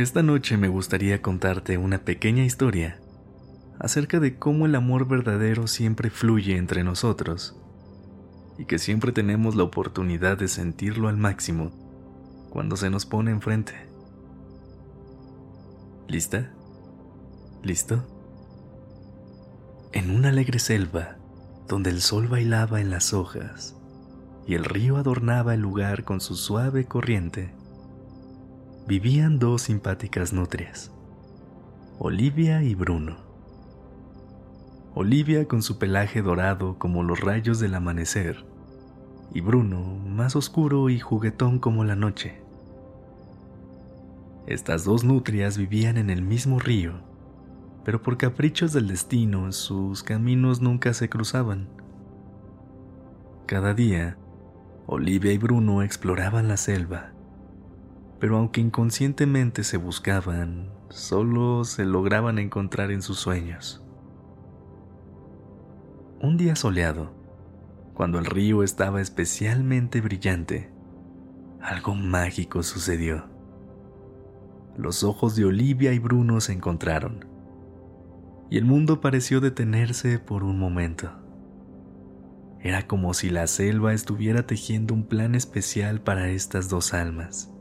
Esta noche me gustaría contarte una pequeña historia acerca de cómo el amor verdadero siempre fluye entre nosotros y que siempre tenemos la oportunidad de sentirlo al máximo cuando se nos pone enfrente. ¿Lista? ¿Listo? En una alegre selva, donde el sol bailaba en las hojas y el río adornaba el lugar con su suave corriente, vivían dos simpáticas nutrias, Olivia y Bruno. Olivia con su pelaje dorado como los rayos del amanecer, y Bruno más oscuro y juguetón como la noche. Estas dos nutrias vivían en el mismo río, pero por caprichos del destino sus caminos nunca se cruzaban. Cada día, Olivia y Bruno exploraban la selva, pero aunque inconscientemente se buscaban, solo se lograban encontrar en sus sueños. Un día soleado, cuando el río estaba especialmente brillante, algo mágico sucedió. Los ojos de Olivia y Bruno se encontraron, y el mundo pareció detenerse por un momento. Era como si la selva estuviera tejiendo un plan especial para estas dos almas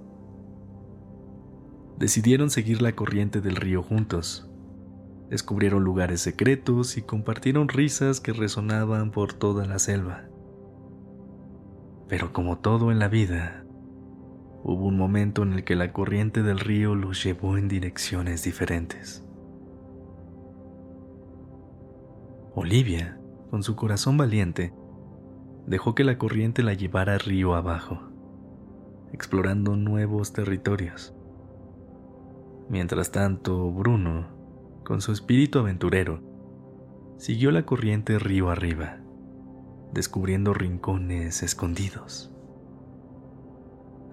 decidieron seguir la corriente del río juntos. Descubrieron lugares secretos y compartieron risas que resonaban por toda la selva. Pero como todo en la vida, hubo un momento en el que la corriente del río los llevó en direcciones diferentes. Olivia, con su corazón valiente, dejó que la corriente la llevara río abajo, explorando nuevos territorios. Mientras tanto, Bruno, con su espíritu aventurero, siguió la corriente río arriba, descubriendo rincones escondidos.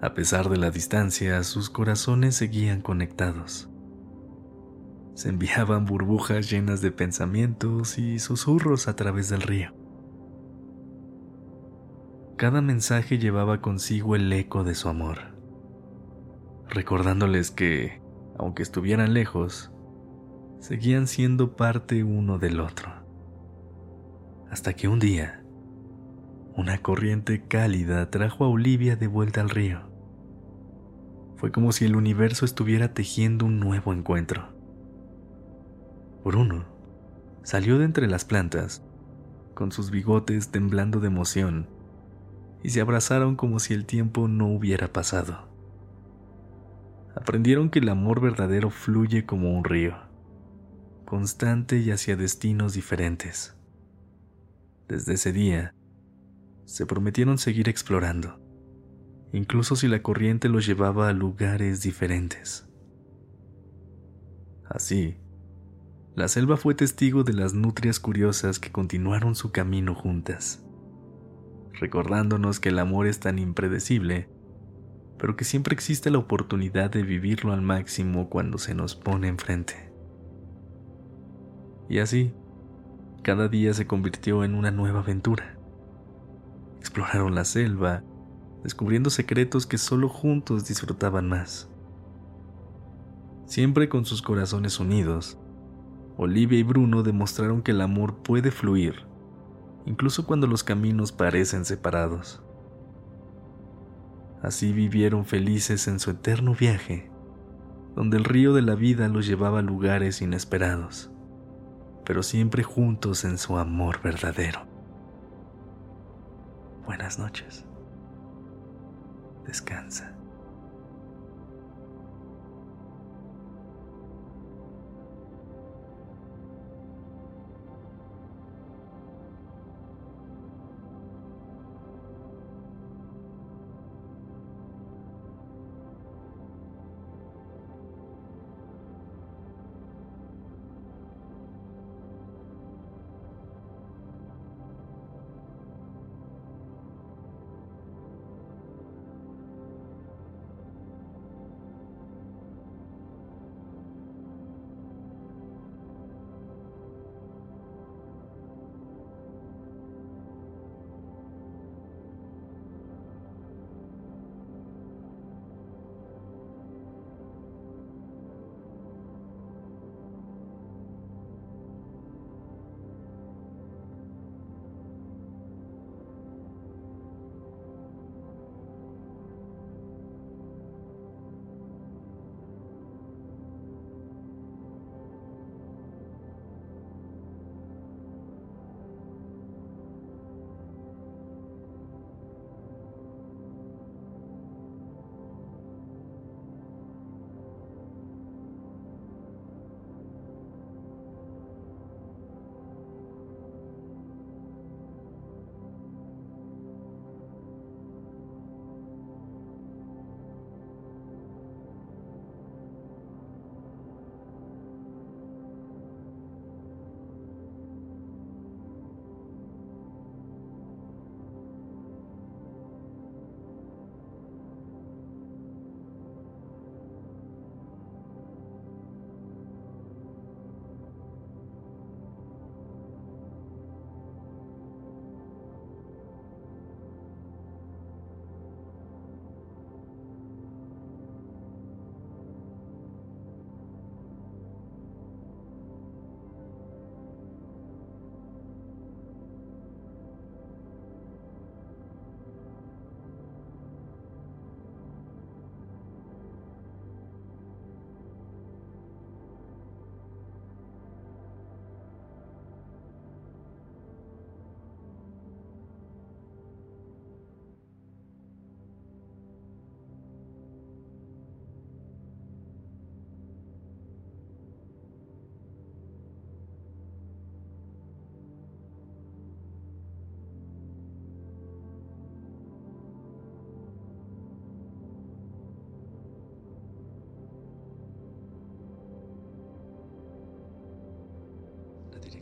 A pesar de la distancia, sus corazones seguían conectados. Se enviaban burbujas llenas de pensamientos y susurros a través del río. Cada mensaje llevaba consigo el eco de su amor, recordándoles que aunque estuvieran lejos, seguían siendo parte uno del otro. Hasta que un día, una corriente cálida trajo a Olivia de vuelta al río. Fue como si el universo estuviera tejiendo un nuevo encuentro. Bruno salió de entre las plantas, con sus bigotes temblando de emoción, y se abrazaron como si el tiempo no hubiera pasado aprendieron que el amor verdadero fluye como un río, constante y hacia destinos diferentes. Desde ese día, se prometieron seguir explorando, incluso si la corriente los llevaba a lugares diferentes. Así, la selva fue testigo de las nutrias curiosas que continuaron su camino juntas, recordándonos que el amor es tan impredecible pero que siempre existe la oportunidad de vivirlo al máximo cuando se nos pone enfrente. Y así, cada día se convirtió en una nueva aventura. Exploraron la selva, descubriendo secretos que solo juntos disfrutaban más. Siempre con sus corazones unidos, Olivia y Bruno demostraron que el amor puede fluir, incluso cuando los caminos parecen separados. Así vivieron felices en su eterno viaje, donde el río de la vida los llevaba a lugares inesperados, pero siempre juntos en su amor verdadero. Buenas noches. Descansa.